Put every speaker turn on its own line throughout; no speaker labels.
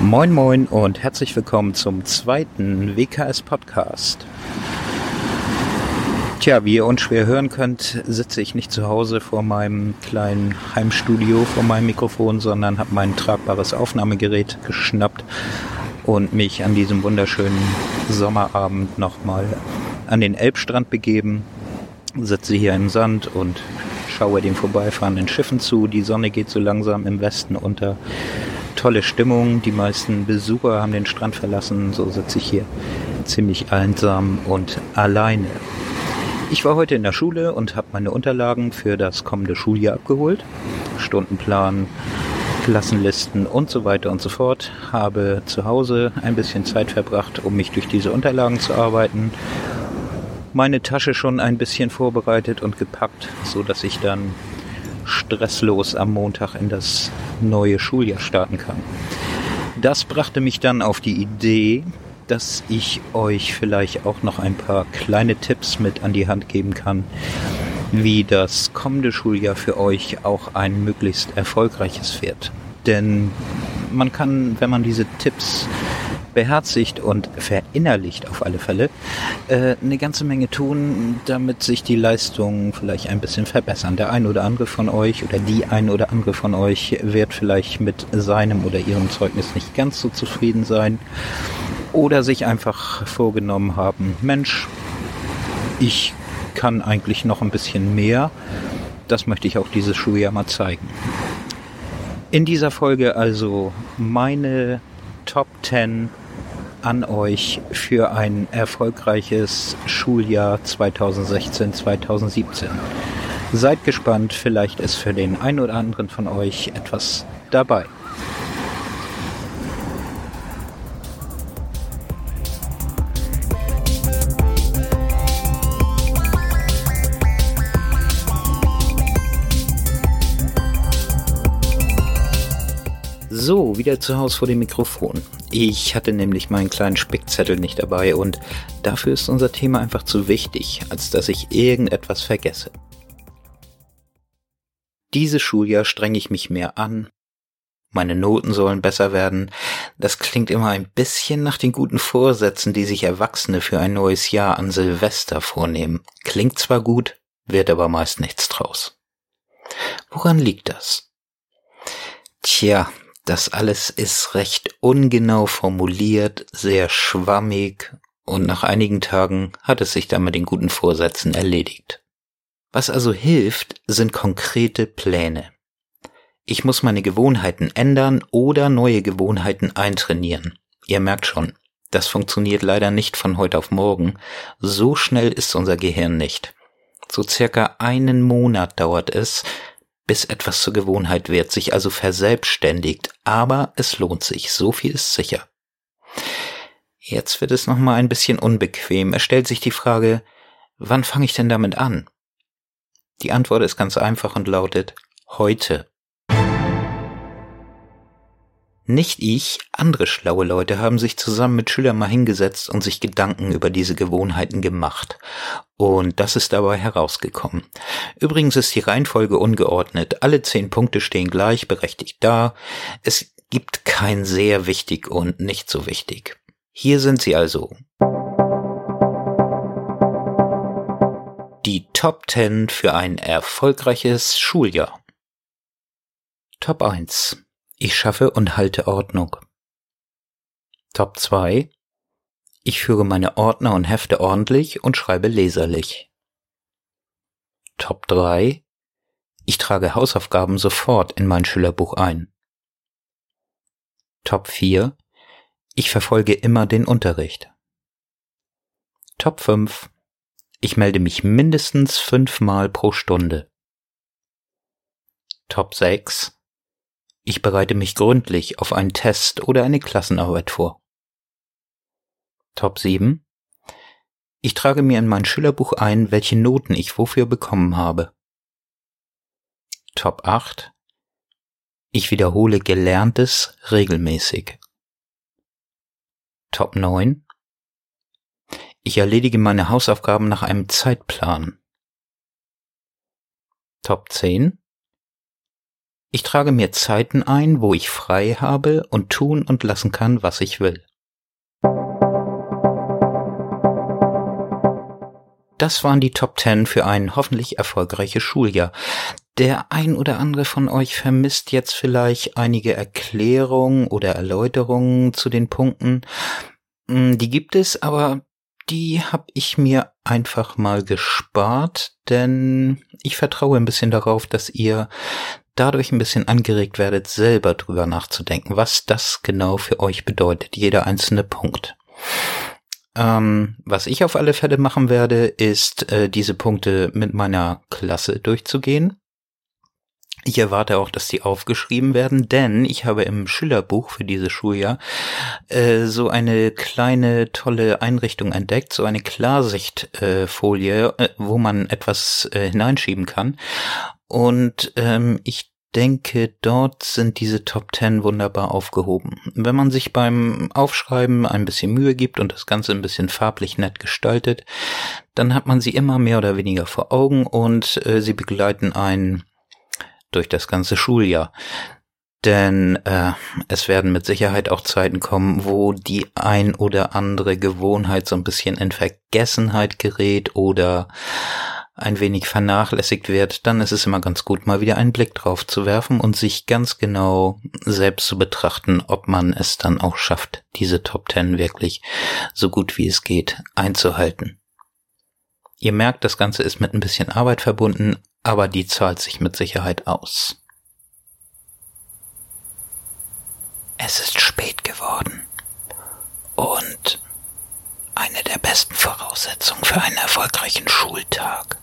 Moin moin und herzlich willkommen zum zweiten WKS Podcast. Tja, wie ihr unschwer hören könnt, sitze ich nicht zu Hause vor meinem kleinen Heimstudio vor meinem Mikrofon, sondern habe mein tragbares Aufnahmegerät geschnappt und mich an diesem wunderschönen Sommerabend nochmal an den Elbstrand begeben. Sitze hier im Sand und schaue den vorbeifahrenden Schiffen zu. Die Sonne geht so langsam im Westen unter tolle Stimmung. Die meisten Besucher haben den Strand verlassen. So sitze ich hier ziemlich einsam und alleine. Ich war heute in der Schule und habe meine Unterlagen für das kommende Schuljahr abgeholt. Stundenplan, Klassenlisten und so weiter und so fort. Habe zu Hause ein bisschen Zeit verbracht, um mich durch diese Unterlagen zu arbeiten. Meine Tasche schon ein bisschen vorbereitet und gepackt, so dass ich dann stresslos am Montag in das neue Schuljahr starten kann. Das brachte mich dann auf die Idee, dass ich euch vielleicht auch noch ein paar kleine Tipps mit an die Hand geben kann, wie das kommende Schuljahr für euch auch ein möglichst erfolgreiches wird. Denn man kann, wenn man diese Tipps beherzigt und verinnerlicht auf alle Fälle, äh, eine ganze Menge tun, damit sich die Leistungen vielleicht ein bisschen verbessern. Der ein oder andere von euch oder die ein oder andere von euch wird vielleicht mit seinem oder ihrem Zeugnis nicht ganz so zufrieden sein oder sich einfach vorgenommen haben, Mensch, ich kann eigentlich noch ein bisschen mehr. Das möchte ich auch dieses Schuljahr mal zeigen. In dieser Folge also meine Top 10 an euch für ein erfolgreiches Schuljahr 2016-2017. Seid gespannt, vielleicht ist für den einen oder anderen von euch etwas dabei. So, wieder zu Hause vor dem Mikrofon. Ich hatte nämlich meinen kleinen Spickzettel nicht dabei und dafür ist unser Thema einfach zu wichtig, als dass ich irgendetwas vergesse. Dieses Schuljahr strenge ich mich mehr an. Meine Noten sollen besser werden. Das klingt immer ein bisschen nach den guten Vorsätzen, die sich Erwachsene für ein neues Jahr an Silvester vornehmen. Klingt zwar gut, wird aber meist nichts draus. Woran liegt das? Tja, das alles ist recht ungenau formuliert, sehr schwammig und nach einigen Tagen hat es sich dann mit den guten Vorsätzen erledigt. Was also hilft, sind konkrete Pläne. Ich muss meine Gewohnheiten ändern oder neue Gewohnheiten eintrainieren. Ihr merkt schon, das funktioniert leider nicht von heute auf morgen. So schnell ist unser Gehirn nicht. So circa einen Monat dauert es, bis etwas zur Gewohnheit wird, sich also verselbstständigt, aber es lohnt sich, so viel ist sicher. Jetzt wird es nochmal ein bisschen unbequem. Es stellt sich die Frage, wann fange ich denn damit an? Die Antwort ist ganz einfach und lautet heute. Nicht ich, andere schlaue Leute haben sich zusammen mit Schülern mal hingesetzt und sich Gedanken über diese Gewohnheiten gemacht. Und das ist dabei herausgekommen. Übrigens ist die Reihenfolge ungeordnet. Alle zehn Punkte stehen gleichberechtigt da. Es gibt kein sehr wichtig und nicht so wichtig. Hier sind sie also. Die Top 10 für ein erfolgreiches Schuljahr. Top 1 ich schaffe und halte Ordnung. Top 2. Ich führe meine Ordner und Hefte ordentlich und schreibe leserlich. Top 3. Ich trage Hausaufgaben sofort in mein Schülerbuch ein. Top 4. Ich verfolge immer den Unterricht. Top 5. Ich melde mich mindestens fünfmal pro Stunde. Top 6. Ich bereite mich gründlich auf einen Test oder eine Klassenarbeit vor. Top 7. Ich trage mir in mein Schülerbuch ein, welche Noten ich wofür bekommen habe. Top 8. Ich wiederhole Gelerntes regelmäßig. Top 9. Ich erledige meine Hausaufgaben nach einem Zeitplan. Top 10. Ich trage mir Zeiten ein, wo ich frei habe und tun und lassen kann, was ich will. Das waren die Top 10 für ein hoffentlich erfolgreiches Schuljahr. Der ein oder andere von euch vermisst jetzt vielleicht einige Erklärungen oder Erläuterungen zu den Punkten. Hm, die gibt es, aber die habe ich mir einfach mal gespart, denn ich vertraue ein bisschen darauf, dass ihr dadurch ein bisschen angeregt werdet, selber drüber nachzudenken, was das genau für euch bedeutet, jeder einzelne Punkt. Ähm, was ich auf alle Fälle machen werde, ist äh, diese Punkte mit meiner Klasse durchzugehen. Ich erwarte auch, dass die aufgeschrieben werden, denn ich habe im Schülerbuch für dieses Schuljahr äh, so eine kleine tolle Einrichtung entdeckt, so eine Klarsichtfolie, äh, wo man etwas äh, hineinschieben kann. Und ähm, ich denke, dort sind diese Top 10 wunderbar aufgehoben. Wenn man sich beim Aufschreiben ein bisschen Mühe gibt und das Ganze ein bisschen farblich nett gestaltet, dann hat man sie immer mehr oder weniger vor Augen und äh, sie begleiten einen durch das ganze Schuljahr. Denn äh, es werden mit Sicherheit auch Zeiten kommen, wo die ein oder andere Gewohnheit so ein bisschen in Vergessenheit gerät oder ein wenig vernachlässigt wird, dann ist es immer ganz gut, mal wieder einen Blick drauf zu werfen und sich ganz genau selbst zu betrachten, ob man es dann auch schafft, diese Top Ten wirklich so gut wie es geht einzuhalten. Ihr merkt, das Ganze ist mit ein bisschen Arbeit verbunden, aber die zahlt sich mit Sicherheit aus. Es ist spät geworden und eine der besten Voraussetzungen für einen erfolgreichen Schultag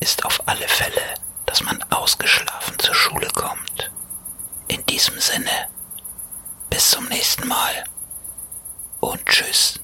ist auf alle Fälle, dass man ausgeschlafen zur Schule kommt. In diesem Sinne, bis zum nächsten Mal und tschüss.